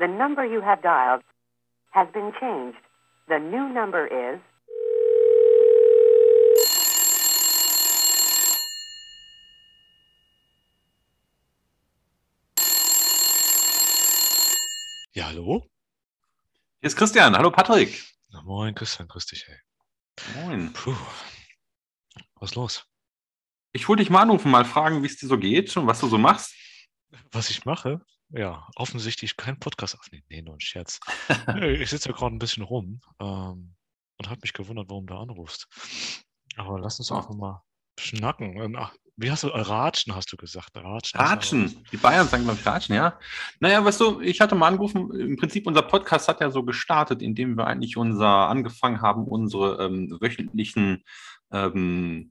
The number you have dialed has been changed. The new number is Ja, hallo? Hier ist Christian. Hallo Patrick. Na, moin, Christian, grüß dich, ey. Moin. Puh. Was ist los? Ich wollte dich mal anrufen, mal fragen, wie es dir so geht und was du so machst. Was ich mache? Ja, offensichtlich kein Podcast aufnehmen. Nee, nur ein Scherz. Ich sitze ja gerade ein bisschen rum ähm, und habe mich gewundert, warum du anrufst. Aber lass uns einfach mal schnacken. Ähm, Ach, wie hast du, äh, Ratschen hast du gesagt. Ratschen. Ratschen. Die Bayern sagen, glaube ich, Ratschen, ja. Naja, weißt du, ich hatte mal angerufen, im Prinzip unser Podcast hat ja so gestartet, indem wir eigentlich unser angefangen haben, unsere ähm, wöchentlichen ähm,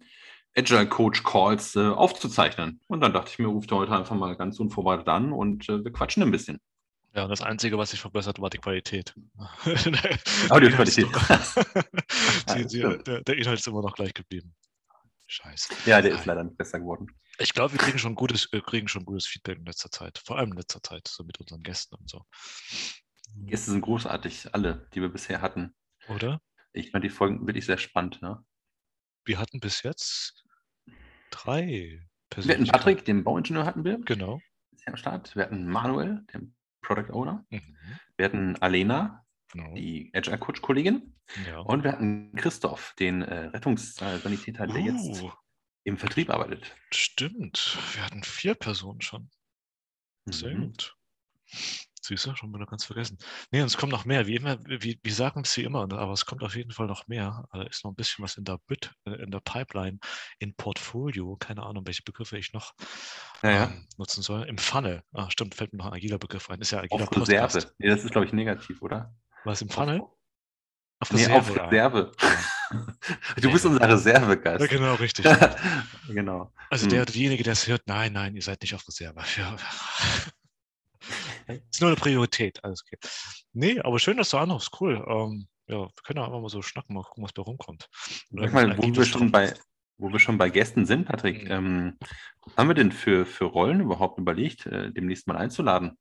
Agile Coach Calls äh, aufzuzeichnen. Und dann dachte ich mir, ruft heute einfach mal ganz unvorbereitet an und äh, wir quatschen ein bisschen. Ja, das Einzige, was sich verbessert, war die Qualität. Audioqualität. die, die, stimmt. der, der Inhalt ist immer noch gleich geblieben. Scheiße. Ja, der ist leider nicht besser geworden. Ich glaube, wir kriegen schon gutes, äh, kriegen schon gutes Feedback in letzter Zeit. Vor allem in letzter Zeit, so mit unseren Gästen und so. Gäste sind großartig, alle, die wir bisher hatten. Oder? Ich fand die Folgen wirklich sehr spannend. Ja. Wir hatten bis jetzt drei Wir hatten. Patrick, den Bauingenieur hatten wir, Genau. ist ja am Start. Wir hatten Manuel, den Product Owner. Mhm. Wir hatten Alena, genau. die Agile Coach Kollegin. Ja. Und wir hatten Christoph, den äh, Rettungssanitäter, der jetzt Uh, im Vertrieb arbeitet. stimmt. Wir hatten vier Personen schon. Sehr Mhm. gut. Siehst du, schon wieder ganz vergessen. Nee, und es kommt noch mehr. Wie immer, wie, wir sagen es wie immer, ne, aber es kommt auf jeden Fall noch mehr. Da ist noch ein bisschen was in der Bit, äh, in der Pipeline, in Portfolio. Keine Ahnung, welche Begriffe ich noch Ja, ja. ähm, nutzen soll. Im Funnel. Ah, stimmt, fällt mir noch ein agiler Begriff ein. Ist ja agiler Auf Reserve. Podcast. Nee, das ist, glaube ich, negativ, oder? Was im Funnel? Auf, nee, auf. Reserve. du bist unser Reservegast. Ja, genau, richtig. genau. Also Hm. der oder diejenige, der es hört, nein, nein, ihr seid nicht auf Reserve. Ja. Ist nur eine Priorität, alles okay. Nee, aber schön, dass du anrufst, cool. Ähm, ja, wir können ja einfach mal so schnacken, mal gucken, was bei rumkommt. Sag mal, wo wir, schon bei, wo wir schon bei Gästen sind, Patrick, Mhm. ähm, was haben wir denn für, für Rollen überhaupt überlegt, äh, demnächst mal einzuladen?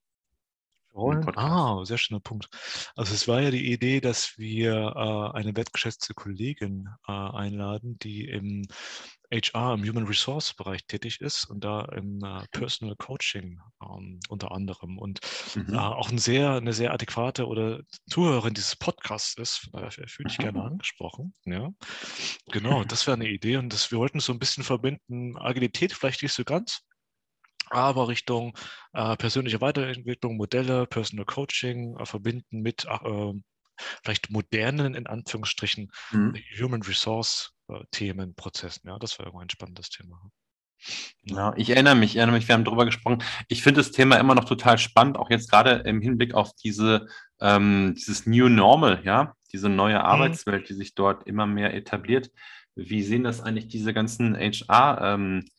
Rollen? Ah, sehr schöner Punkt. Also es war ja die Idee, dass wir äh, eine wertgeschätzte Kollegin äh, einladen, die im HR, im Human Resource Bereich tätig ist und da im äh, Personal Coaching ähm, unter anderem und Mhm. äh, auch ein sehr, eine sehr adäquate oder Zuhörerin dieses Podcasts ist. Von daher fühle ich gerne angesprochen. Ja, genau, das wäre eine Idee und das, wir wollten so ein bisschen verbinden, Agilität vielleicht nicht so ganz, aber Richtung äh, persönliche Weiterentwicklung, Modelle, Personal Coaching äh, verbinden mit äh, vielleicht modernen, in Anführungsstrichen, Mhm. Human Resource äh, Themen, Prozessen. Ja, das wäre irgendwo ein spannendes Thema. Ja, ich erinnere mich, ich erinnere mich, wir haben darüber gesprochen. Ich finde das Thema immer noch total spannend, auch jetzt gerade im Hinblick auf diese, ähm, dieses New Normal, ja, diese neue Arbeitswelt, die sich dort immer mehr etabliert. Wie sehen das eigentlich diese ganzen HR, ähm, äh,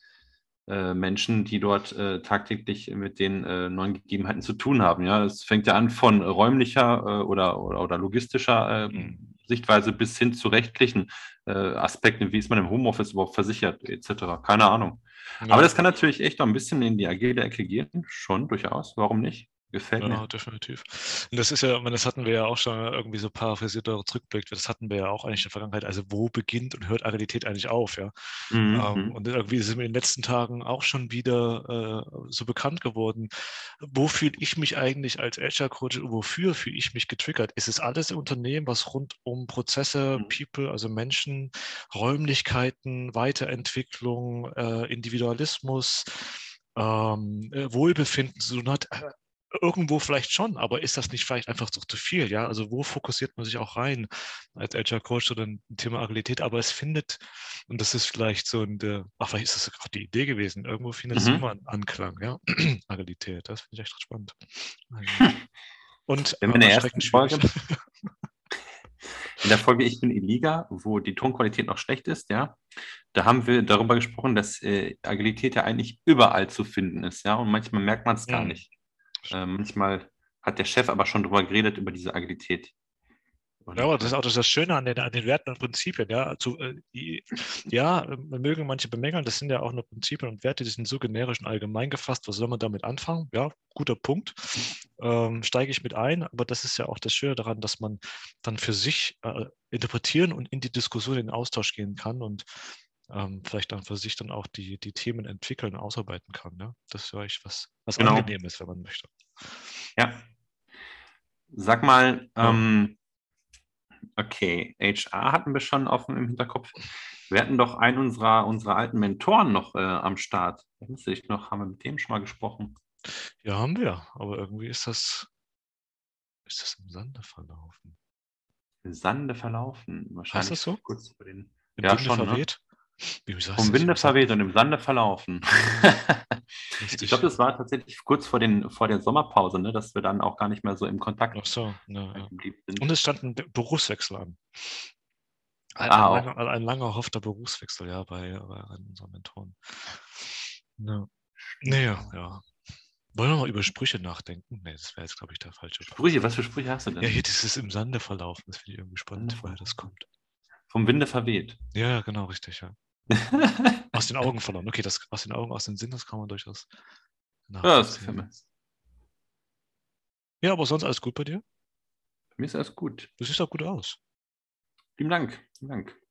Menschen, die dort äh, tagtäglich mit den äh, neuen Gegebenheiten zu tun haben? Ja, es fängt ja an von räumlicher äh, oder, oder, oder logistischer äh, Mhm. Sichtweise bis hin zu rechtlichen äh, Aspekten. Wie ist man im Homeoffice überhaupt versichert, etc. Keine Ahnung. Ja. Aber das kann natürlich echt noch ein bisschen in die agile Ecke gehen. Schon, durchaus. Warum nicht? Gefällt Ja, mir. definitiv. Und das ist ja, meine, das hatten wir ja auch schon irgendwie so paraphrasiert oder zurückblickt, das hatten wir ja auch eigentlich in der Vergangenheit. Also wo beginnt und hört Agilität eigentlich auf, ja? Mhm. Ähm, und irgendwie ist es mir in den letzten Tagen auch schon wieder äh, so bekannt geworden. Wo fühle ich mich eigentlich als Agile Coach? Wofür fühle ich mich getriggert? Ist es alles im Unternehmen, was rund um Prozesse, Mhm. People, also Menschen, Räumlichkeiten, Weiterentwicklung, äh, Individualismus, ähm, äh, Wohlbefinden zu tun hat? Äh, Irgendwo vielleicht schon, aber ist das nicht vielleicht einfach zu, zu viel? Ja, also wo fokussiert man sich auch rein als Agile Coach oder ein Thema Agilität? Aber es findet, und das ist vielleicht so ein, der, ach, vielleicht ist das gerade die Idee gewesen, irgendwo findet es Mhm. immer einen Anklang, ja, Agilität, das finde ich echt spannend. Und Wenn wir in der äh, ersten. Folge- In der Folge Ich bin Iliga, wo die Tonqualität noch schlecht ist, ja, da haben wir darüber gesprochen, dass äh, Agilität ja eigentlich überall zu finden ist, ja, und manchmal merkt man es gar Mhm. nicht. Äh, manchmal hat der Chef aber schon drüber geredet, über diese Agilität. Ja, aber das ist auch das Schöne an den, an den Werten und Prinzipien. Ja, also, die, ja, mögen manche bemängeln, das sind ja auch nur Prinzipien und Werte, die sind so generisch und allgemein gefasst. Was soll man damit anfangen? Ja, guter Punkt. Ähm, steige ich mit ein, aber das ist ja auch das Schöne daran, dass man dann für sich äh, interpretieren und in die Diskussion, in den Austausch gehen kann und ähm, vielleicht dann für sich dann auch die, die Themen entwickeln, ausarbeiten kann. Ja? Das ist vielleicht was, was genau. Angenehmes, wenn man möchte. Ja. Sag mal, ja. ähm, Okay, HR hatten wir schon offen im Hinterkopf. Wir hatten doch einen unserer, unserer alten Mentoren noch äh, am Start. Erinnerst du dich noch? Haben wir mit dem schon mal gesprochen? Ja, haben wir. Aber irgendwie ist das, ist das im Sande verlaufen. Im Sande verlaufen? Wahrscheinlich. Ist das so? Kurz vor den, Im ja, Winde schon, ne? verweht? Vom Winde verweht und im Sande verlaufen. ich glaube, das war tatsächlich kurz vor, den, vor der Sommerpause, ne, dass wir dann auch gar nicht mehr so im Kontakt Ach so, ja, ja. Und es stand ein Berufswechsel an. Ein, ah, ein, langer, ein langer hoffter Berufswechsel, ja, bei, bei unseren Mentoren. Ja. Naja, ja. Wollen wir mal über Sprüche nachdenken? Nee, das wäre jetzt, glaube ich, der falsche Sprüche, was für Sprüche hast du denn? Ja, hier dieses im Sande verlaufen, das finde ich irgendwie spannend, woher das kommt. Vom Winde verweht. Ja, genau, richtig, ja. aus den Augen verloren. Okay, das aus den Augen, aus dem Sinn, das kann man durchaus. Ja, gefällt mir. Ja, aber sonst alles gut bei dir? Bei mir ist alles gut. Du siehst auch gut aus. Vielen Dank. Vielen Dank.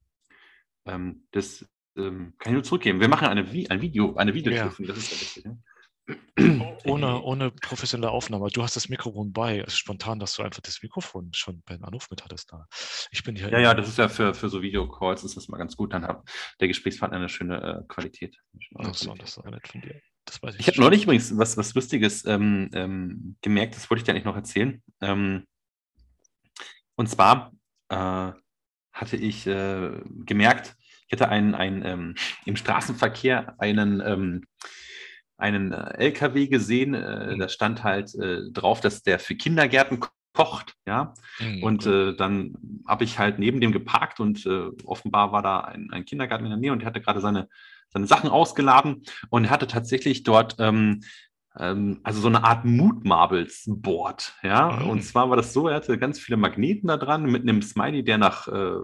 Ähm, das ähm, kann ich nur zurückgeben. Wir machen eine, ein Video, eine Videotreffen, ja. das ist ja wichtig. Ne? Ohne, ohne professionelle Aufnahme. Du hast das Mikrofon bei. Es ist spontan, dass du einfach das Mikrofon schon bei den Anruf mit hattest da. Ich bin hier. Ja, ja, das ist ja für, für so Videocalls ist das mal ganz gut. Dann hat der Gesprächspartner eine schöne äh, Qualität. Ach so, das ist auch nett von dir. Das weiß ich ich habe neulich übrigens was, was Lustiges ähm, ähm, gemerkt, das wollte ich dir eigentlich noch erzählen. Ähm, und zwar äh, hatte ich äh, gemerkt, ich hatte einen, einen ähm, im Straßenverkehr einen ähm, einen äh, LKW gesehen, äh, mhm. da stand halt äh, drauf, dass der für Kindergärten kocht, ja. Mhm, und äh, dann habe ich halt neben dem geparkt und äh, offenbar war da ein, ein, Kindergarten in der Nähe und er hatte gerade seine, seine Sachen ausgeladen und er hatte tatsächlich dort ähm, ähm also so eine Art Mutmarbles-Board, ja. Mhm. Und zwar war das so, er hatte ganz viele Magneten da dran mit einem Smiley, der nach äh,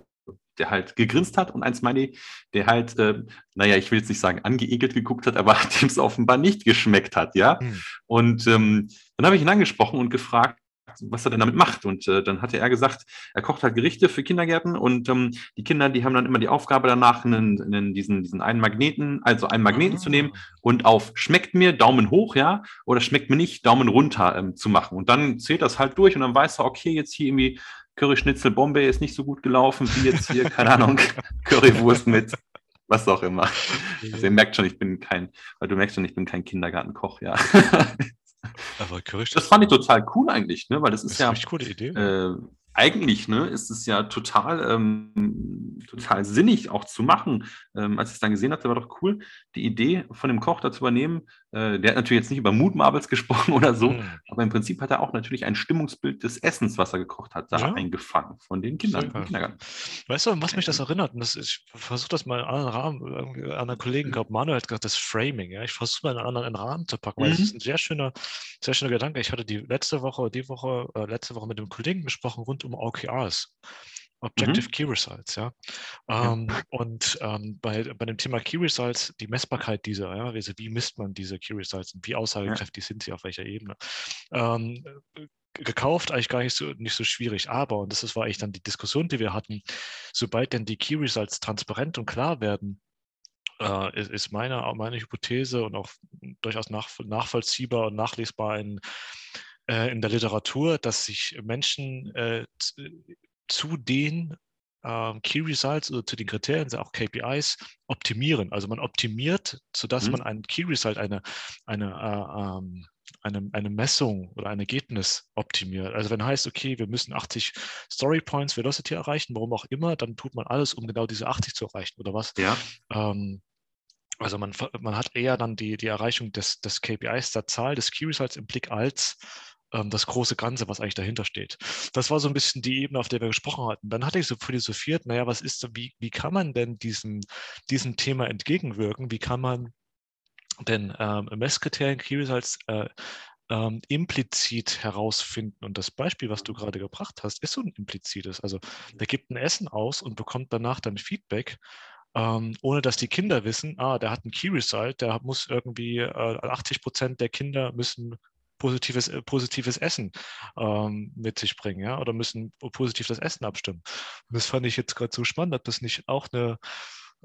der halt gegrinst hat und ein Smiley, der halt, äh, naja, ich will jetzt nicht sagen angeekelt geguckt hat, aber dem es offenbar nicht geschmeckt hat, ja. Mhm. Und ähm, dann habe ich ihn angesprochen und gefragt, was er denn damit macht. Und äh, dann hatte er gesagt, er kocht halt Gerichte für Kindergärten und ähm, die Kinder, die haben dann immer die Aufgabe danach, einen, einen, diesen, diesen einen Magneten, also einen Magneten ah. zu nehmen und auf schmeckt mir Daumen hoch, ja, oder schmeckt mir nicht Daumen runter ähm, zu machen. Und dann zählt das halt durch und dann weiß er, okay, jetzt hier irgendwie Curry-Schnitzel Bombay ist nicht so gut gelaufen wie jetzt hier, keine Ahnung, Currywurst mit was auch immer. Also ihr merkt schon, ich bin kein, weil du merkst schon, ich bin kein Kindergartenkoch, ja. Aber Curry Das fand ich total cool eigentlich, ne? weil das ist, das ist ja. Eine coole Idee. Äh, eigentlich ne, ist es ja total, ähm, total sinnig auch zu machen. Ähm, als ich es dann gesehen hatte, war doch cool, die Idee von dem Koch da zu übernehmen. Äh, der hat natürlich jetzt nicht über Mutmarbles gesprochen oder so, mhm. aber im Prinzip hat er auch natürlich ein Stimmungsbild des Essens, was er gekocht hat, da ja. eingefangen von den Kindern. Weißt du, was mich das erinnert? Und das, ich versuche das mal in einen Rahmen, an einen Kollegen, glaube Manuel hat gesagt, das Framing. Ja? Ich versuche mal in einen anderen Rahmen zu packen, weil es mhm. ist ein sehr schöner, sehr schöner Gedanke. Ich hatte die letzte Woche, die Woche, äh, letzte Woche mit einem Kollegen gesprochen rund um OKRs. Objective mhm. Key Results, ja. Ähm, ja. Und ähm, bei, bei dem Thema Key Results, die Messbarkeit dieser, ja, also wie misst man diese Key Results und wie aussagekräftig ja. sind sie auf welcher Ebene? Ähm, gekauft eigentlich gar nicht so, nicht so schwierig, aber, und das war eigentlich dann die Diskussion, die wir hatten, sobald denn die Key Results transparent und klar werden, äh, ist, ist meine, meine Hypothese und auch durchaus nach, nachvollziehbar und nachlesbar in äh, in der Literatur, dass sich Menschen äh, zu den äh, Key Results oder zu den Kriterien, auch KPIs, optimieren. Also man optimiert, sodass mhm. man einen Key Result, eine, eine, äh, ähm, eine, eine Messung oder ein Ergebnis optimiert. Also wenn heißt, okay, wir müssen 80 Story Points Velocity erreichen, warum auch immer, dann tut man alles, um genau diese 80 zu erreichen oder was. Ja. Ähm, also man, man hat eher dann die, die Erreichung des, des KPIs, der Zahl des Key Results im Blick als das große Ganze, was eigentlich dahinter steht. Das war so ein bisschen die Ebene, auf der wir gesprochen hatten. Dann hatte ich so philosophiert, naja, was ist, wie, wie kann man denn diesem, diesem Thema entgegenwirken? Wie kann man denn ähm, Messkriterien, Key Results äh, ähm, implizit herausfinden. Und das Beispiel, was du gerade gebracht hast, ist so ein implizites. Also der gibt ein Essen aus und bekommt danach dann Feedback, ähm, ohne dass die Kinder wissen, ah, der hat ein Key Result, der muss irgendwie äh, 80 Prozent der Kinder müssen positives, äh, positives Essen ähm, mit sich bringen, ja, oder müssen positiv das Essen abstimmen. Und das fand ich jetzt gerade so spannend, ob das nicht auch eine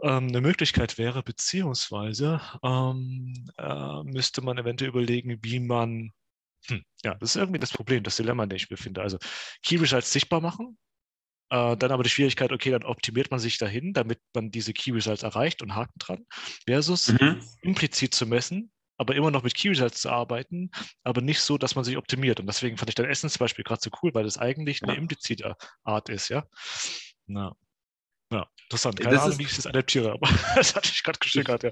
ähm, eine Möglichkeit wäre, beziehungsweise ähm, äh, müsste man eventuell überlegen, wie man, hm, ja, das ist irgendwie das Problem, das Dilemma, in dem ich befinde. Also Key Results sichtbar machen, äh, dann aber die Schwierigkeit, okay, dann optimiert man sich dahin, damit man diese Key Results erreicht und Haken dran, versus mhm. implizit zu messen, aber immer noch mit Key Results zu arbeiten, aber nicht so, dass man sich optimiert. Und deswegen fand ich dein Essensbeispiel gerade so cool, weil das eigentlich eine implizite Art ist, ja. Na. Ja, interessant. Keine das Ahnung, wie ich das adaptiere, aber das hatte ich gerade geschickert, ja.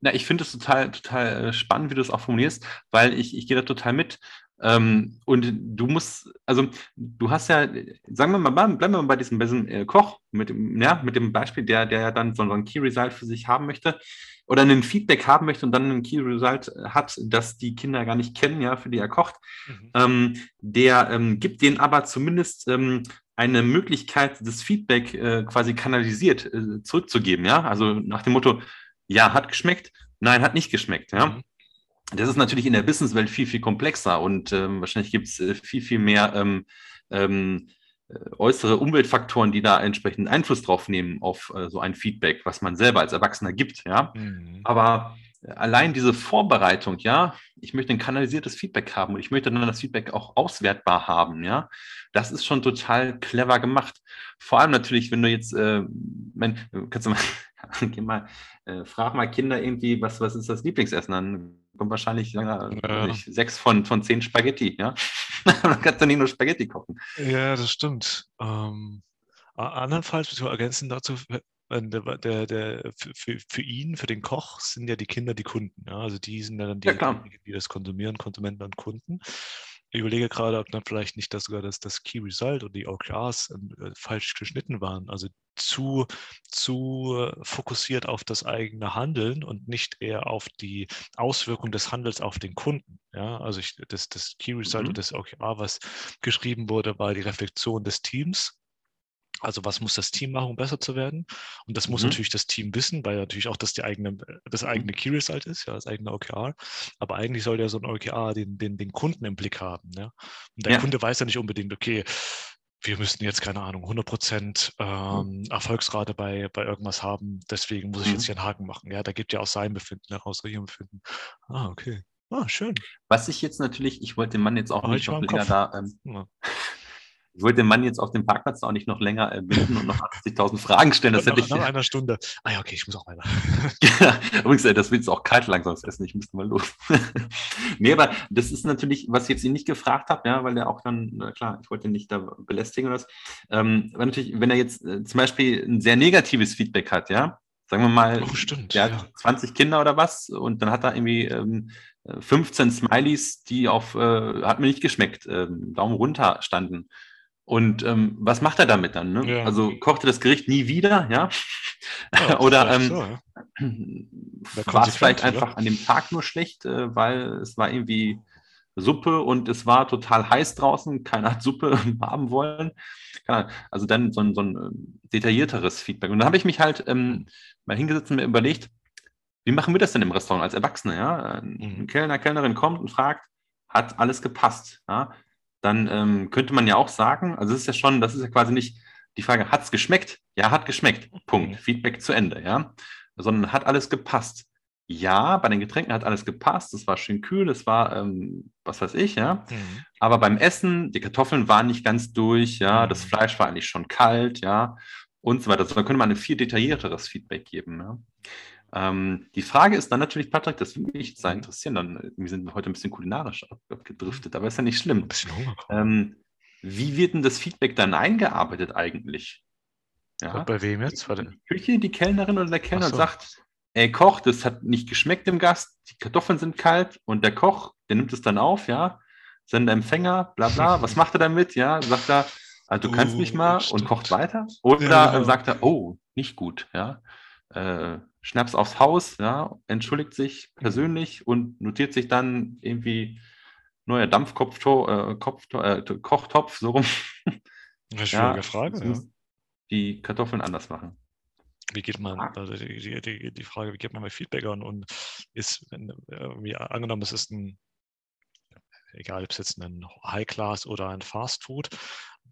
Na, ich finde es total, total äh, spannend, wie du es auch formulierst, weil ich, ich gehe da total mit. Ähm, und du musst, also du hast ja, sagen wir mal, bleiben wir mal bei diesem, bei diesem äh, Koch mit dem, ja, mit dem Beispiel, der, der ja dann so, ein Key Result für sich haben möchte oder ein Feedback haben möchte und dann ein Key Result hat, das die Kinder gar nicht kennen, ja, für die er kocht. Mhm. Ähm, der ähm, gibt denen aber zumindest ähm, eine Möglichkeit, das Feedback äh, quasi kanalisiert äh, zurückzugeben, ja. Also nach dem Motto, ja, hat geschmeckt, nein, hat nicht geschmeckt, ja. Mhm. Das ist natürlich in der Businesswelt viel, viel komplexer und ähm, wahrscheinlich gibt es äh, viel, viel mehr ähm, ähm, äh, äußere Umweltfaktoren, die da entsprechend Einfluss drauf nehmen auf äh, so ein Feedback, was man selber als Erwachsener gibt, ja. Mhm. Aber allein diese Vorbereitung, ja, ich möchte ein kanalisiertes Feedback haben und ich möchte dann das Feedback auch auswertbar haben, ja, das ist schon total clever gemacht. Vor allem natürlich, wenn du jetzt, äh, mein, kannst du mal, geh mal, äh, frag mal Kinder irgendwie, was, was ist das Lieblingsessen? Dann wahrscheinlich ja. nicht, sechs von, von zehn Spaghetti, ja. dann kannst du nicht nur Spaghetti kochen. Ja, das stimmt. Ähm, andernfalls, zu ergänzen dazu, der, der, der, für, für ihn, für den Koch, sind ja die Kinder die Kunden. Ja? Also die sind ja dann die, ja, die das konsumieren, Konsumenten und Kunden. Ich überlege gerade, ob dann vielleicht nicht das sogar das, das Key Result oder die OKRs äh, falsch geschnitten waren. Also zu, zu fokussiert auf das eigene Handeln und nicht eher auf die Auswirkung des Handels auf den Kunden. Ja, also ich, das, das Key Result mhm. und das OKR, was geschrieben wurde, war die Reflexion des Teams also was muss das Team machen, um besser zu werden? Und das muss mhm. natürlich das Team wissen, weil natürlich auch das die eigene, das mhm. eigene Key Result ist, ja, das eigene OKR. Aber eigentlich soll ja so ein OKR den, den, den Kunden im Blick haben. Ja? Und der ja. Kunde weiß ja nicht unbedingt, okay, wir müssten jetzt, keine Ahnung, 100% ähm, mhm. Erfolgsrate bei, bei irgendwas haben, deswegen muss ich jetzt mhm. hier einen Haken machen. Ja, da gibt ja auch sein Befinden heraus, ihr Befinden. Ah, okay. Ah, schön. Was ich jetzt natürlich, ich wollte den Mann jetzt auch oh, nicht noch länger da, ähm, ja. Ich wollte den Mann jetzt auf dem Parkplatz auch nicht noch länger äh, binden und noch 80.000 Fragen stellen. Das hätte ich. Nach einer Stunde. Ah ja, okay, ich muss auch weiter. ja, übrigens, ey, das wird jetzt auch kalt langsam das Essen. Ich müsste mal los. nee, aber das ist natürlich, was ich jetzt ihn nicht gefragt habe, ja, weil er auch dann, na klar, ich wollte ihn nicht da belästigen oder was. Ähm, aber natürlich, wenn er jetzt äh, zum Beispiel ein sehr negatives Feedback hat, ja, sagen wir mal, oh, stimmt, der ja. hat 20 Kinder oder was und dann hat er irgendwie ähm, 15 Smileys, die auf, äh, hat mir nicht geschmeckt, ähm, Daumen runter standen. Und ähm, was macht er damit dann? Ne? Ja. Also kocht er das Gericht nie wieder, ja? ja oder ähm, so, ja. war es vielleicht oder? einfach an dem Tag nur schlecht, äh, weil es war irgendwie Suppe und es war total heiß draußen, keiner hat Suppe haben wollen. Also dann so ein, so ein ähm, detaillierteres Feedback. Und dann habe ich mich halt ähm, mal hingesetzt und mir überlegt, wie machen wir das denn im Restaurant als Erwachsene? Ja? Ein mhm. Kellner, Kellnerin kommt und fragt, hat alles gepasst? Ja? Dann ähm, könnte man ja auch sagen, also es ist ja schon, das ist ja quasi nicht die Frage, hat es geschmeckt? Ja, hat geschmeckt. Punkt. Mhm. Feedback zu Ende, ja. Sondern hat alles gepasst. Ja, bei den Getränken hat alles gepasst. Es war schön kühl, es war, ähm, was weiß ich, ja. Mhm. Aber beim Essen, die Kartoffeln waren nicht ganz durch, ja. Das mhm. Fleisch war eigentlich schon kalt, ja. Und so weiter. So, dann könnte man ein viel detaillierteres Feedback geben, ja. Ähm, die Frage ist dann natürlich, Patrick, das würde mich sehr mhm. interessieren, dann, wir sind heute ein bisschen kulinarisch abgedriftet, aber ist ja nicht schlimm. Ähm, wie wird denn das Feedback dann eingearbeitet eigentlich? Ja? Bei wem jetzt? Warte. Die Küche, die Kellnerin oder der Kellner so. sagt, ey Koch, das hat nicht geschmeckt dem Gast, die Kartoffeln sind kalt und der Koch, der nimmt es dann auf, ja, Sender Empfänger, bla bla, was macht er damit, ja, sagt er, also du kannst uh, nicht mal und kocht weiter oder ja, sagt er, oh, nicht gut, ja, äh, Schnaps aufs Haus, ja, entschuldigt sich persönlich und notiert sich dann irgendwie neuer Dampfkochtopf, äh, Kopf, äh, Kochtopf, so rum. Eine schwierige Frage, ja. Die Kartoffeln anders machen. Wie geht man, also die, die, die Frage, wie geht man mit Feedback an und ist, wenn, irgendwie angenommen, es ist ein, egal ob es jetzt ein High-Class oder ein Fast Food,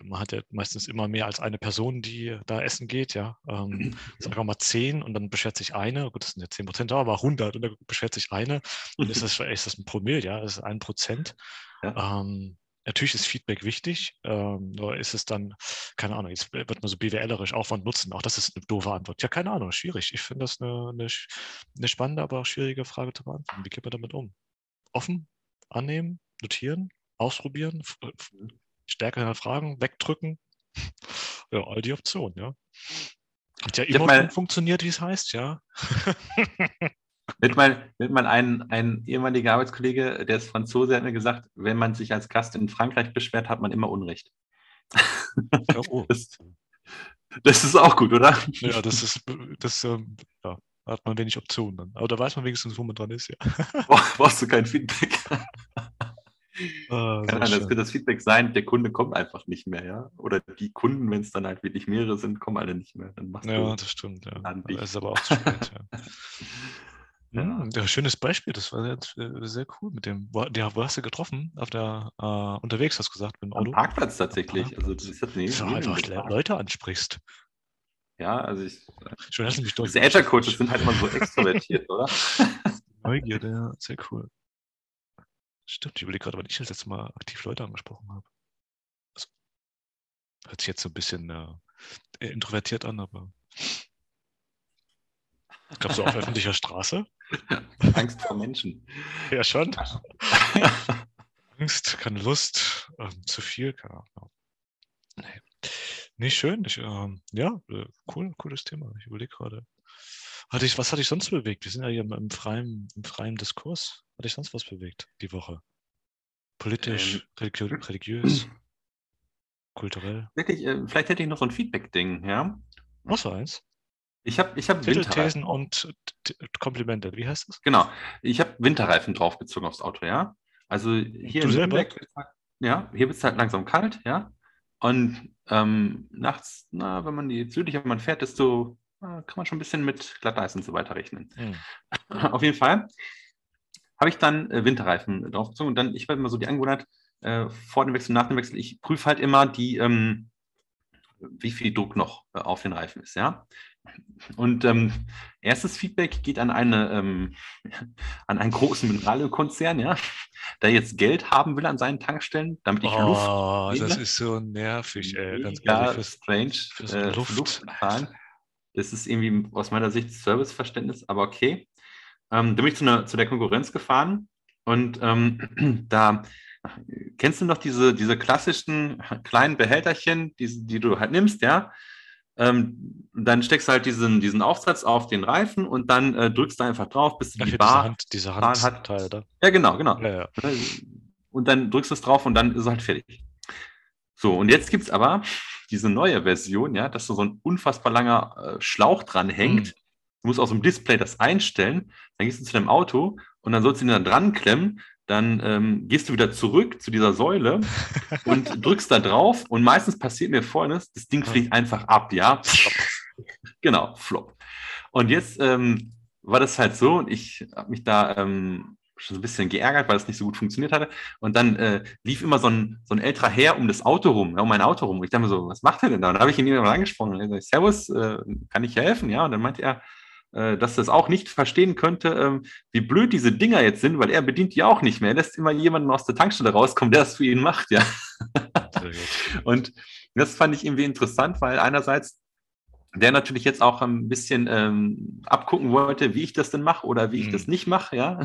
man hat ja meistens immer mehr als eine Person, die da essen geht, ja. Ähm, sagen wir mal zehn und dann beschwert sich eine, gut, das sind ja zehn Prozent, aber 100 und dann beschwert sich eine, dann ist das, ist das ein Promille, ja, das ist ein Prozent. Ja. Ähm, natürlich ist Feedback wichtig, ähm, nur ist es dann, keine Ahnung, jetzt wird man so BWLerisch Aufwand nutzen, auch das ist eine doofe Antwort. Ja, keine Ahnung, schwierig. Ich finde das eine, eine, eine spannende, aber auch schwierige Frage zu beantworten. Wie geht man damit um? Offen, annehmen, notieren, ausprobieren, stärker Fragen, wegdrücken. Ja, all die Optionen, ja. Hat ja immer mal, funktioniert, wie es heißt, ja. Mit mein, mit mein ein, ein ehemaliger Arbeitskollege, der ist Franzose, hat mir gesagt, wenn man sich als Gast in Frankreich beschwert, hat man immer Unrecht. Ja, oh. das, das, ist auch gut, oder? Ja, das ist, das, ähm, ja, hat man wenig Optionen dann. Aber da weiß man wenigstens, wo man dran ist, ja. Brauchst du kein Feedback? Ah, Kann das, das Feedback sein, der Kunde kommt einfach nicht mehr, ja? Oder die Kunden, wenn es dann halt wirklich mehrere sind, kommen alle nicht mehr. Dann machst ja, das stimmt, ja. Das ist aber auch zu spät, ja. Ja, ja, schönes Beispiel. Das war sehr, äh, sehr cool mit dem. Wo, ja, wo hast du getroffen? Auf der äh, unterwegs hast du gesagt mit dem Auto. Am Parkplatz tatsächlich. Also das nee, so einfach Leute ansprichst. Ja, also ich. Schön, dass du mich durch. Diese Agile Coaches sind halt mal so extrovertiert, oder? Neugierde, ja, sehr cool. Stimmt, ich überlege gerade, wann ich das letzte Mal aktiv Leute angesprochen habe. Also, hört sich jetzt so ein bisschen äh, introvertiert an, aber. Ich glaube, so auf öffentlicher Straße. Angst vor Menschen. Ja, schon. Angst, keine Lust, ähm, zu viel, keine Ahnung. Nee. Nicht schön. Ich, ähm, ja, äh, cool, cooles Thema. Ich überlege gerade. Hatte ich, was hatte ich sonst bewegt? Wir sind ja hier im, im, freien, im freien Diskurs. Hatte ich sonst was bewegt die Woche? Politisch, ähm, religiö religiös, kulturell? Wirklich, äh, vielleicht hätte ich noch so ein Feedback-Ding, ja? Was war eins? Ich habe ich hab Thesen und Komplimente. Wie heißt das? Genau. Ich habe Winterreifen draufgezogen aufs Auto, ja. Also hier du selber? Winter, ja, hier wird es halt langsam kalt, ja. Und ähm, nachts, na, wenn man die südlicher man fährt, desto äh, kann man schon ein bisschen mit Glatteis und so weiter rechnen. Hm. Auf jeden Fall habe ich dann äh, Winterreifen draufgezogen und dann, ich habe immer so die Angewohnheit, äh, vor dem Wechsel, nach dem Wechsel, ich prüfe halt immer die, ähm, wie viel Druck noch äh, auf den Reifen ist, ja. Und ähm, erstes Feedback geht an, eine, ähm, an einen großen Mineralölkonzern, ja, der jetzt Geld haben will an seinen Tankstellen, damit ich oh, Luft. Oh, das ist so nervig, ey. Ganz ja, fürs, strange. Fürs äh, Luft. Luft das ist irgendwie aus meiner Sicht Serviceverständnis, aber okay. Ähm, da bin ich zu, einer, zu der Konkurrenz gefahren und ähm, da kennst du noch diese, diese klassischen kleinen Behälterchen, die, die du halt nimmst, ja? Ähm, dann steckst du halt diesen, diesen Aufsatz auf den Reifen und dann äh, drückst du einfach drauf, bis du die Bar Hand, diese Hand hat. Teil, Ja, genau, genau. Ja, ja. Und dann drückst du es drauf und dann ist es halt fertig. So, und jetzt gibt es aber diese neue Version, ja, dass da so ein unfassbar langer äh, Schlauch dran hängt. Mhm. Du musst aus dem Display das einstellen, dann gehst du zu deinem Auto und dann sollst du ihn dann dran klemmen, dann ähm, gehst du wieder zurück zu dieser Säule und drückst da drauf und meistens passiert mir folgendes, das Ding fliegt einfach ab, ja. genau, flop. Und jetzt ähm, war das halt so und ich habe mich da ähm, schon so ein bisschen geärgert, weil es nicht so gut funktioniert hatte. Und dann äh, lief immer so ein, so ein älterer Herr um das Auto rum, ja, um mein Auto rum. Und ich dachte mir so, was macht er denn da? Und dann habe ich ihn irgendwann angesprochen. Und sagt, Servus, äh, kann ich helfen? Ja, und dann meinte er, äh, dass das auch nicht verstehen könnte, ähm, wie blöd diese Dinger jetzt sind, weil er bedient die auch nicht mehr. Er lässt immer jemanden aus der Tankstelle rauskommen, der das für ihn macht, ja. Und das fand ich irgendwie interessant, weil einerseits der natürlich jetzt auch ein bisschen ähm, abgucken wollte, wie ich das denn mache oder wie ich mhm. das nicht mache, ja.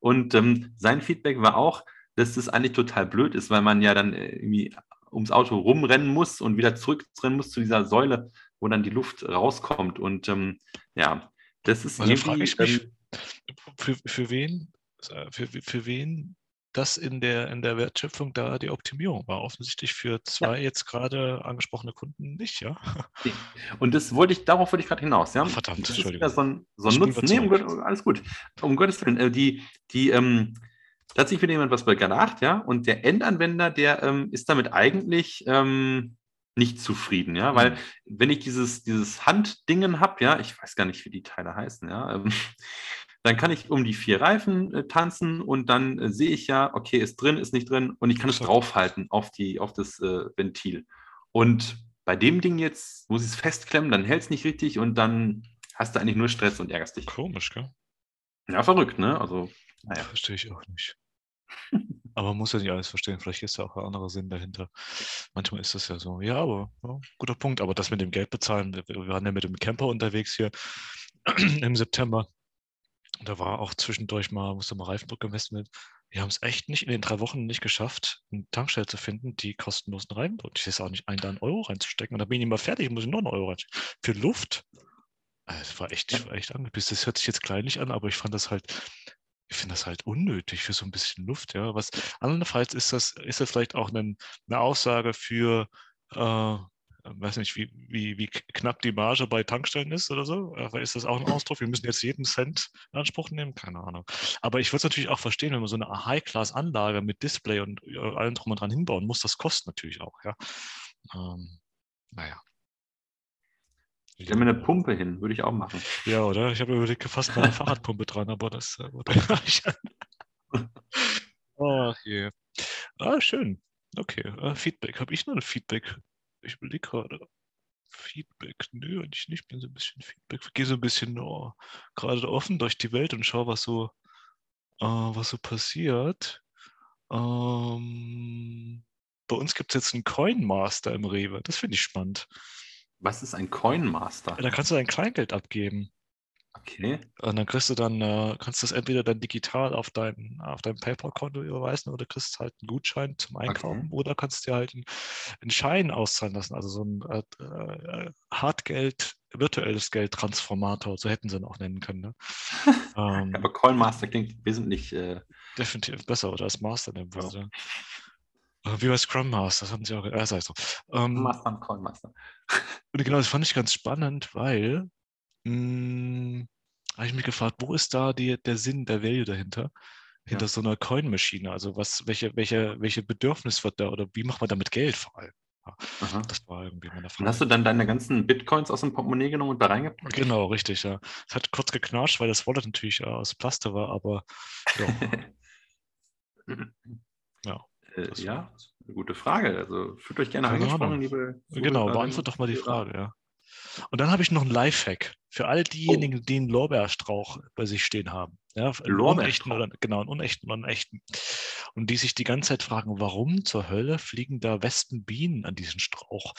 Und ähm, sein Feedback war auch, dass das eigentlich total blöd ist, weil man ja dann irgendwie ums Auto rumrennen muss und wieder zurückrennen muss zu dieser Säule, wo dann die Luft rauskommt. Und ähm, ja, das ist also frage ich mich, für, für wen, für, für wen das in der, in der Wertschöpfung da die Optimierung war. Offensichtlich für zwei ja. jetzt gerade angesprochene Kunden nicht, ja. Und das wollte ich, darauf wollte ich gerade hinaus, ja. Verdammt, das Entschuldigung. Ist so ein, so ein Nutzen. Nee, um alles gut. Um Gottes Willen. Äh, die, die, ähm, sich wieder jemand was bei gedacht, ja. Und der Endanwender, der ähm, ist damit eigentlich ähm, nicht zufrieden, ja. Weil, wenn ich dieses, dieses Handdingen habe, ja, ich weiß gar nicht, wie die Teile heißen, ja, ähm, dann kann ich um die vier Reifen äh, tanzen und dann äh, sehe ich ja, okay, ist drin, ist nicht drin und ich kann es draufhalten auf, die, auf das äh, Ventil. Und bei dem Ding jetzt muss ich es festklemmen, dann hält es nicht richtig und dann hast du eigentlich nur Stress und ärgerst dich. Komisch, gell? Ja, verrückt, ne? Also, naja. Verstehe ich auch nicht. Aber man muss ja nicht alles verstehen. Vielleicht ist da auch ein anderer Sinn dahinter. Manchmal ist das ja so. Ja, aber ja, guter Punkt. Aber das mit dem Geld bezahlen, wir waren ja mit dem Camper unterwegs hier im September. Und da war auch zwischendurch mal, musste mal Reifendruck gemessen werden. Wir haben es echt nicht in den drei Wochen nicht geschafft, eine Tankstelle zu finden, die kostenlosen Reifendruck. Ich weiß auch nicht, einen da einen Euro reinzustecken. Und dann bin ich immer fertig, muss ich noch einen Euro reinstecken. Für Luft. Also, Es war echt, ich war echt angepisst. Das hört sich jetzt kleinlich an, aber ich fand das halt, ich finde das halt unnötig für so ein bisschen Luft, ja. Was andernfalls ist das, ist das vielleicht auch ein, eine Aussage für, äh, weiß nicht, wie, wie, wie knapp die Marge bei Tankstellen ist oder so. Aber ist das auch ein Ausdruck? Wir müssen jetzt jeden Cent in Anspruch nehmen? Keine Ahnung. Aber ich würde es natürlich auch verstehen, wenn man so eine High-Class-Anlage mit Display und äh, allem drum und dran hinbauen muss, das kostet natürlich auch, ja. Ähm, naja. Stell mir eine Pumpe hin, würde ich auch machen. Ja, oder? Ich habe überlegt, fast mal eine Fahrradpumpe dran, aber das äh, wurde nicht. Ach je. Ah, schön. Okay, äh, Feedback. Habe ich noch ein Feedback? Ich überlege gerade. Feedback. Nö, eigentlich nicht. Bin so ein bisschen Feedback. Gehe so ein bisschen oh, gerade offen durch die Welt und schaue, was so, äh, was so passiert. Ähm, bei uns gibt es jetzt einen Coin Master im Rewe. Das finde ich spannend. Was ist ein Coin Master? Da kannst du dein Kleingeld abgeben. Okay. Und dann kriegst du dann, äh, kannst du das entweder dann digital auf dein, auf dein PayPal-Konto überweisen oder kriegst halt einen Gutschein zum Einkaufen Okay. oder kannst dir halt einen, einen Schein auszahlen lassen, also so ein äh, äh, Hartgeld, virtuelles Geldtransformator, so hätten sie ihn auch nennen können. Ne? ähm, Aber Coin Master klingt wesentlich. Äh, definitiv besser oder als Master nehmen Ja. würde. Äh, Wie bei Scrum Master, das hatten sie auch, äh, sei so. Ähm, Master und Coin Master. Und genau, das fand ich ganz spannend, weil mh, habe ich mich gefragt, wo ist da die, der Sinn, der Value dahinter? Hinter Ja. so einer Coin-Maschine. Also was, welche, welche, welche Bedürfnis wird da oder wie macht man damit Geld vor allem? Aha. Das war irgendwie meine Und Frage. hast du dann deine ganzen Bitcoins aus dem Portemonnaie genommen und da reingepackt? Genau, richtig, ja. Es hat kurz geknatscht, weil das Wallet natürlich aus Plaste war, aber ja, Ja, Äh, das ja, gute Frage. Also fühlt euch gerne angesprochen, liebe. genau, Zuhörerinnen beantwort doch mal die und. Frage, ja. Und dann habe ich noch einen Lifehack für all diejenigen, die einen Lorbeerstrauch bei sich stehen haben. Ja, unechten oder genau, einen unechten oder einen echten. Und die sich die ganze Zeit fragen, warum zur Hölle fliegen da Wespenbienen an diesen Strauch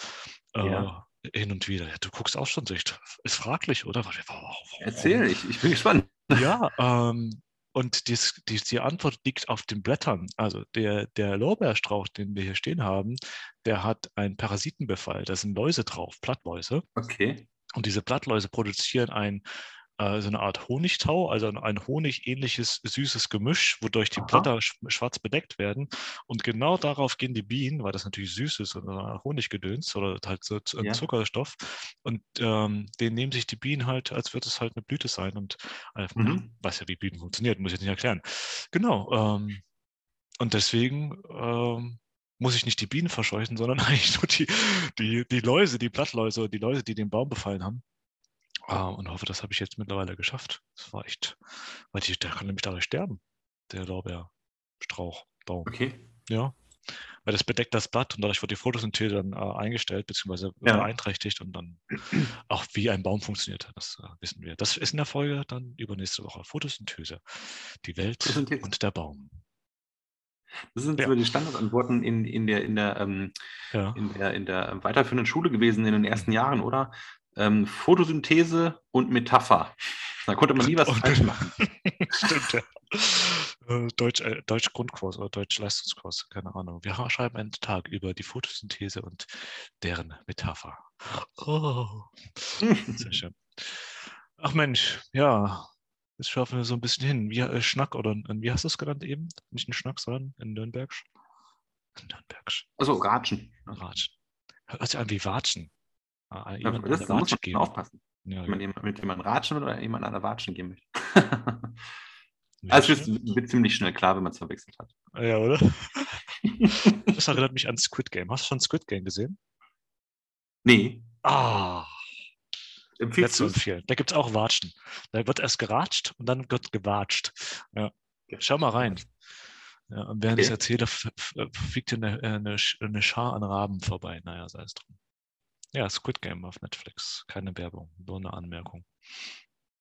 äh, Ja. hin und wieder? Ja, du guckst auch schon so, ist fraglich, oder? Warum? Erzähl, ich, ich bin gespannt. Ja, ähm, und dies, dies, die Antwort liegt auf den Blättern. Also der, der Lorbeerstrauch, den wir hier stehen haben, der hat einen Parasitenbefall. Da sind Läuse drauf, Plattläuse. Okay. Und diese Blattläuse produzieren ein, äh, so eine Art Honigtau, also ein, honigähnliches süßes Gemisch, wodurch die Aha. Blätter sch schwarz bedeckt werden. Und genau darauf gehen die Bienen, weil das natürlich süß ist und äh, Honiggedöns oder halt so Ja. Zuckerstoff. Und ähm, den nehmen sich die Bienen halt, als würde es halt eine Blüte sein. Und äh, Mhm. weiß ja, wie Bienen funktioniert, muss ich jetzt nicht erklären. Genau. Ähm, und deswegen ähm, muss ich nicht die Bienen verscheuchen, sondern eigentlich nur die, die, die Läuse, die Blattläuse, die Läuse, die den Baum befallen haben. Ah, und hoffe, das habe ich jetzt mittlerweile geschafft. Das war echt, weil die, der kann nämlich dadurch sterben, der Lorbeerstrauchbaum. Okay. Ja. Weil das bedeckt das Blatt und dadurch wird die Photosynthese dann äh, eingestellt bzw. Ja. beeinträchtigt und dann auch wie ein Baum funktioniert, das äh, wissen wir. Das ist in der Folge dann übernächste Woche. Photosynthese. Die Welt Photosynthese. und der Baum. Das sind Ja. so die Standardantworten in, in der, in der, ähm, Ja. in der, in der weiterführenden Schule gewesen in den ersten Jahren, oder? Ähm, Photosynthese und Metapher. Da konnte man nie was falsch machen. Stimmt, ja. Äh, Deutsch, äh, Deutsch Grundkurs oder Deutsch Leistungskurs, keine Ahnung. Wir schreiben einen Tag über die Photosynthese und deren Metapher. Oh, sehr schön. Ach Mensch, ja, jetzt schaffen wir so ein bisschen hin. Wie äh, Schnack oder äh, wie hast du es genannt eben? Nicht ein Schnack, sondern in Nürnbergsch. In Nürnbergsch. Also Ratschen. Ratschen. Hört sich an wie Watschen. Ah, jemand das, da muss man geben. aufpassen. Ja, Wenn man mit jemandem ratschen will oder jemand an der Watschen gehen möchte. Also es wird ziemlich schnell klar, wenn man es verwechselt hat. Ja, oder? das erinnert mich an Squid Game. Hast du schon Squid Game gesehen? Nee. Ah. Empfiehlst du? empfehlen. Da gibt es auch Watschen. Da wird erst geratscht und dann wird gewatscht. Ja. Schau mal rein. Ja, und während Okay. ich es erzähle, fliegt hier eine, äh, eine, eine Schar an Raben vorbei. Naja, sei es drum. Ja, Squid Game auf Netflix. Keine Werbung, nur eine Anmerkung.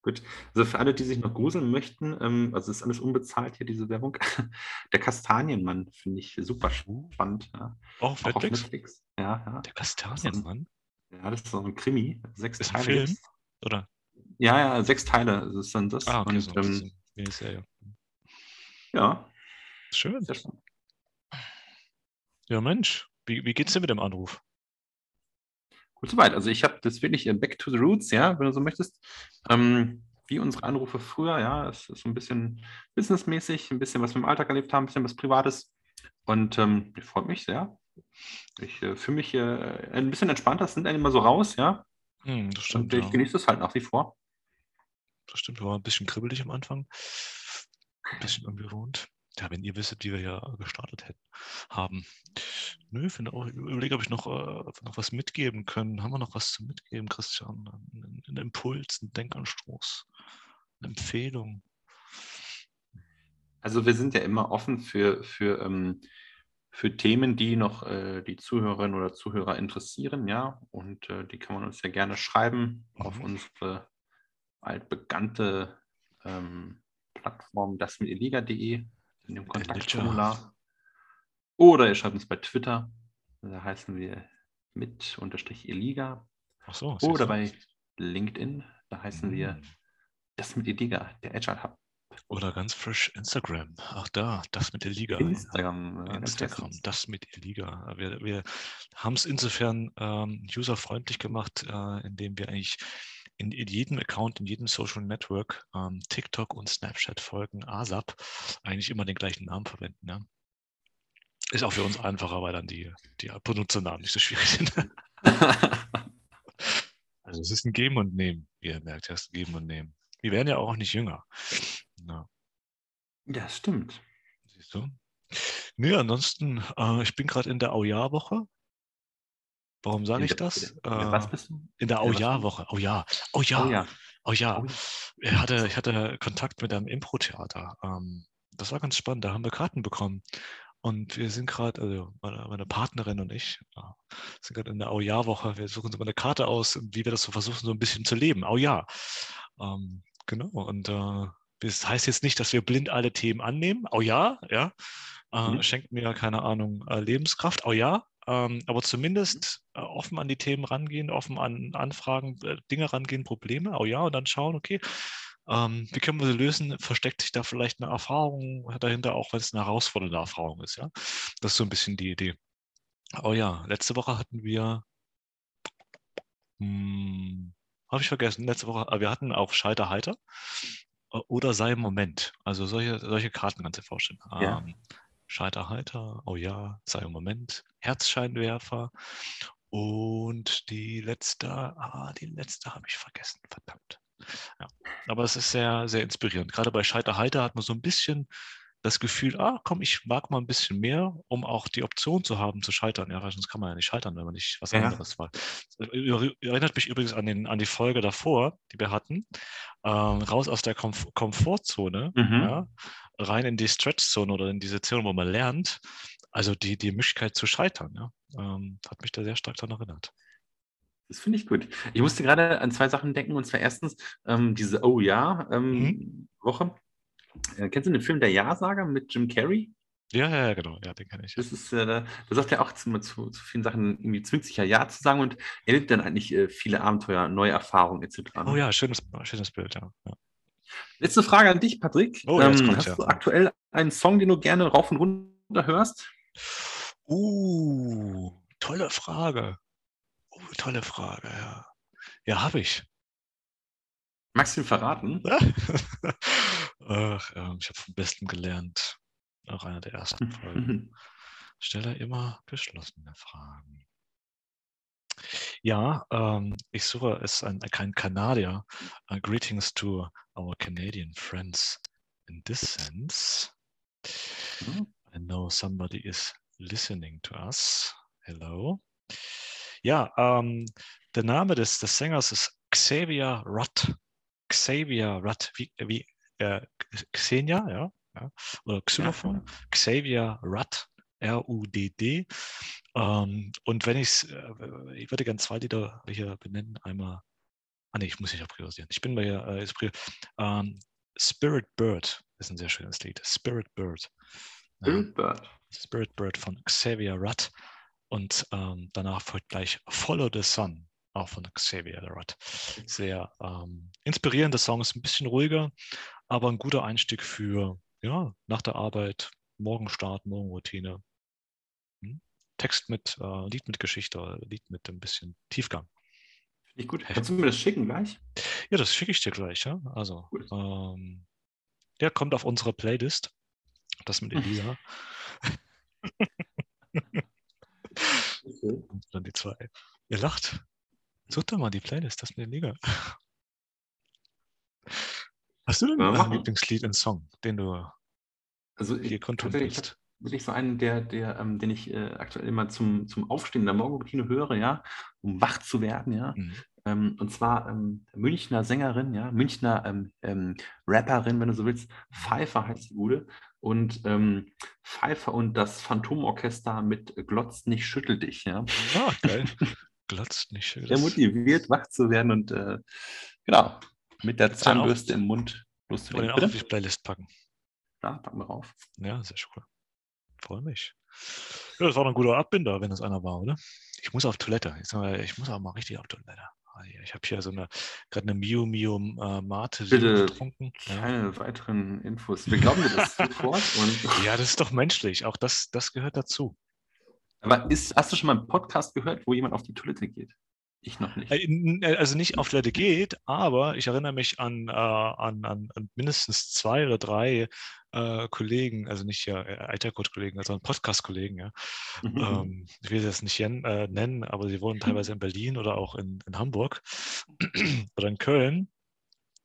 Gut. Also für alle, die sich noch gruseln möchten, ähm, also ist alles unbezahlt hier, diese Werbung. Der Kastanienmann finde ich super spannend. Ja. Oh, auf Auch auf Netflix? Netflix. Ja, ja. Der Kastanienmann? Ja, das ist so ein Krimi. Sechs Ist ein Teile. Film? gibt's. Oder? Ja, ja, sechs Teile. Das ist dann das. Ah, okay, Und, so. ähm, Miniserie. ja, Schön. Ja, Mensch. Wie, wie geht's dir mit dem Anruf? Gut soweit. Also ich habe das wirklich äh, Back to the Roots, ja, wenn du so möchtest. Ähm, wie unsere Anrufe früher, ja, es ist so ein bisschen businessmäßig, ein bisschen was wir im Alltag erlebt haben, ein bisschen was Privates. Und ähm, ich freue mich sehr. Ich äh, fühle mich äh, ein bisschen entspannter, es sind dann immer so raus, ja. Hm, das Und stimmt. ich Ja. genieße das halt nach wie vor. Das stimmt, war ein bisschen kribbelig am Anfang. Ein bisschen ungewohnt. Ja, wenn ihr wisst, wie wir ja gestartet hätten, haben. Nö, ich finde auch, ich überlege, ob ich noch, äh, noch was mitgeben können. Haben wir noch was zu mitgeben, Christian? Ein, ein Impuls, ein Denkanstoß, eine Empfehlung. Also wir sind ja immer offen für, für, ähm, für Themen, die noch äh, die Zuhörerinnen oder Zuhörer interessieren, ja. Und äh, die kann man uns ja gerne schreiben auf Mhm. unsere altbekannte ähm, Plattform dasmitiliga.de in dem Kontaktformular. Oder ihr schreibt uns bei Twitter, da heißen wir mit unterstrich Iliga. Ach so. Oder bei LinkedIn, da heißen wir Hm. das mit Iliga, der Agile Hub. Oder ganz frisch Instagram. Ach da, das mit der Liga. Instagram. äh, Instagram, das mit der Liga. Wir, wir haben es insofern ähm, userfreundlich gemacht, äh, indem wir eigentlich in, in jedem Account, in jedem Social Network, ähm, TikTok und Snapchat folgen, ASAP, eigentlich immer den gleichen Namen verwenden. Ja? Ist auch für uns einfacher, weil dann die, die Benutzernamen nicht so schwierig sind. Also es ist ein Geben und Nehmen, wie ihr merkt, es ist ein Geben und Nehmen. Wir werden ja auch nicht jünger. Ja. Ja, stimmt. Siehst du? Nee, ansonsten, äh, ich bin gerade in der Aujahr-Woche. Warum sage ich das? in der- was Äh, bist du? in der was? Aujahr-Woche. Oh ja, oh ja, Oh ja. oh ja. Oh ja. Ich hatte, ich hatte Kontakt mit einem Impro-Theater. Ähm, das war ganz spannend. Da haben wir Karten bekommen. Und wir sind gerade, also meine, Partnerin und ich, äh, sind gerade in der Aujahr-Woche. Wir suchen uns immer eine Karte aus, wie wir das so versuchen, so ein bisschen zu leben. Aujahr. Ähm, genau. Und äh, das heißt jetzt nicht, dass wir blind alle Themen annehmen. Aujahr, ja. Äh, Mhm. Schenkt mir, keine Ahnung, äh, Lebenskraft. Aujahr. Ähm, aber zumindest äh, offen an die Themen rangehen, offen an Anfragen, äh, Dinge rangehen, Probleme. Oh ja, und dann schauen, okay, ähm, wie können wir sie lösen? Versteckt sich da vielleicht eine Erfahrung dahinter, auch wenn es eine herausfordernde Erfahrung ist, ja? Das ist so ein bisschen die Idee. Oh ja, letzte Woche hatten wir, hm, habe ich vergessen, letzte Woche, aber wir hatten auch Scheiter heiter äh, oder sei im Moment. Also solche, solche Karten kannst du dir vorstellen. Ja. Ähm, Scheiter heiter, oh ja, sei im Moment, Herzscheinwerfer und die letzte, ah, die letzte habe ich vergessen, verdammt. Ja. Aber es ist sehr, sehr inspirierend. Gerade bei Scheiter heiter hat man so ein bisschen das Gefühl, ah, komm, ich mag mal ein bisschen mehr, um auch die Option zu haben, zu scheitern. Ja, weil sonst kann man ja nicht scheitern, wenn man nicht was Ja. anderes war. Erinnert mich übrigens an, den, an die Folge davor, die wir hatten. Ähm, raus aus der Komf Komfortzone, Mhm. ja, rein in die Stretchzone oder in diese Zone, wo man lernt. Also die, die Möglichkeit zu scheitern, ja, ähm, hat mich da sehr stark daran erinnert. Das finde ich gut. Ich musste gerade an zwei Sachen denken. Und zwar erstens ähm, diese Oh ja ähm, Mhm. Woche. Äh, kennst du den Film Der Ja-Sager mit Jim Carrey? Ja, ja, genau, ja, den kenne ich. Das ist, äh, da da sagt er auch zu, zu, zu vielen Sachen irgendwie zwingt sich ja Ja zu sagen und erlebt dann eigentlich äh, viele Abenteuer, neue Erfahrungen etc. Oh ja, schönes, schönes Bild, ja. ja. Letzte Frage an dich, Patrick. Oh, ähm, kommt's, hast ja. du aktuell einen Song, den du gerne rauf und runter hörst? Uh, tolle Frage. Uh, tolle Frage, ja. Ja, habe ich. Magst du ihn verraten? Ach, ähm, ich habe vom Besten gelernt. Auch einer der ersten Folgen. Stelle immer geschlossene Fragen. Ja, ähm, ich suche, es ist ein, kein Kanadier. Uh, greetings to our Canadian friends in this sense. Mhm. I know somebody is listening to us. Hello. Ja, ähm, der Name des, des Sängers ist Xavier Rudd. Xavier Rudd, wie, wie äh, Xenia, ja, ja, oder Xylophon. Xavier Rudd, R-U-D-D. Ähm, und wenn ich's, äh, ich würde gerne zwei Lieder hier benennen. Einmal, ah nee, ich muss nicht priorisieren. Ich bin bei äh, ähm, Spirit Bird ist ein sehr schönes Lied. Spirit Bird. Spirit Bird. Spirit Bird von Xavier Rudd und ähm, danach folgt gleich Follow the Sun, auch von Xavier Rudd. Sehr ähm, inspirierende Songs, ein bisschen ruhiger, aber ein guter Einstieg für ja, nach der Arbeit, Morgenstart, Morgenroutine. Text mit, äh, Lied mit Geschichte, Lied mit ein bisschen Tiefgang. Finde ich gut. Kannst du mir das schicken gleich? Ja, das schicke ich dir gleich. Ja? Also, ähm, der kommt auf unsere Playlist. Das mit Elisa. Und dann die zwei. Ihr lacht. Sucht doch mal die Playlist, das mit der Liga. Hast du denn ein. Lieblingslied, einen Song, den du Also hier ich, wirklich so einen, der, der, ähm, den ich äh, aktuell immer zum, zum Aufstehen in der Morgenroutine höre, ja, um wach zu werden, ja. Mhm. Ähm, und zwar ähm, Münchner Sängerin, ja, Münchner ähm, ähm, Rapperin, wenn du so willst. Pfeiffer heißt die Gute. Und ähm, Pfeiffer und das Phantomorchester mit Glotz nicht, schüttel dich, ja. Ah, geil. Glotzt nicht. Sehr Das, motiviert, wach zu werden und äh, genau, mit der den Zahnbürste im Mund loszulegen. den auch auf die Playlist packen. Ja, packen wir rauf. Ja, sehr cool. Freue mich. Ja, das war doch ein guter Abbinder, wenn das einer war, oder? Ich muss auf Toilette. Ich, sag mal, ich muss auch mal richtig auf Toilette. Ah, ja, Ich habe hier so eine, gerade eine Mio Mio äh, Mate Bitte. getrunken. Ja. Keine weiteren Infos. Wir glauben dir das sofort. Ja, das ist doch menschlich. Auch das, das gehört dazu. aber ist, hast du schon mal einen Podcast gehört, wo jemand auf die Toilette geht? Ich noch nicht. Äh, äh, Also nicht auf Toilette geht, aber ich erinnere mich an, äh, an, an, an mindestens zwei oder drei äh, Kollegen, also nicht ja Altercode-Kollegen, sondern Podcast-Kollegen, ja. Mhm. Ähm, ich will sie jetzt nicht äh, nennen, aber sie wohnen teilweise in Berlin oder auch in, in Hamburg oder in Köln,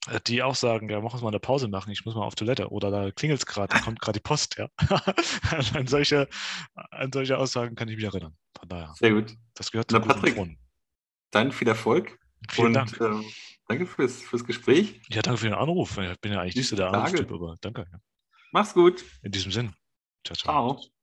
äh, die auch sagen, ja, mach uns mal eine Pause machen, ich muss mal auf Toilette oder da klingelt es gerade, da kommt gerade die Post, ja. an, solche, an solche Aussagen kann ich mich erinnern. Von daher, Sehr gut. das gehört Na, zum guten Patrick, Ton. Dann viel Erfolg. Vielen und Dank. Ähm, danke fürs, fürs Gespräch. Ja, danke für den Anruf. Ich bin ja eigentlich nicht so der. Anruftyp, aber danke. Mach's gut. In diesem Sinn. Ciao, ciao. Ciao.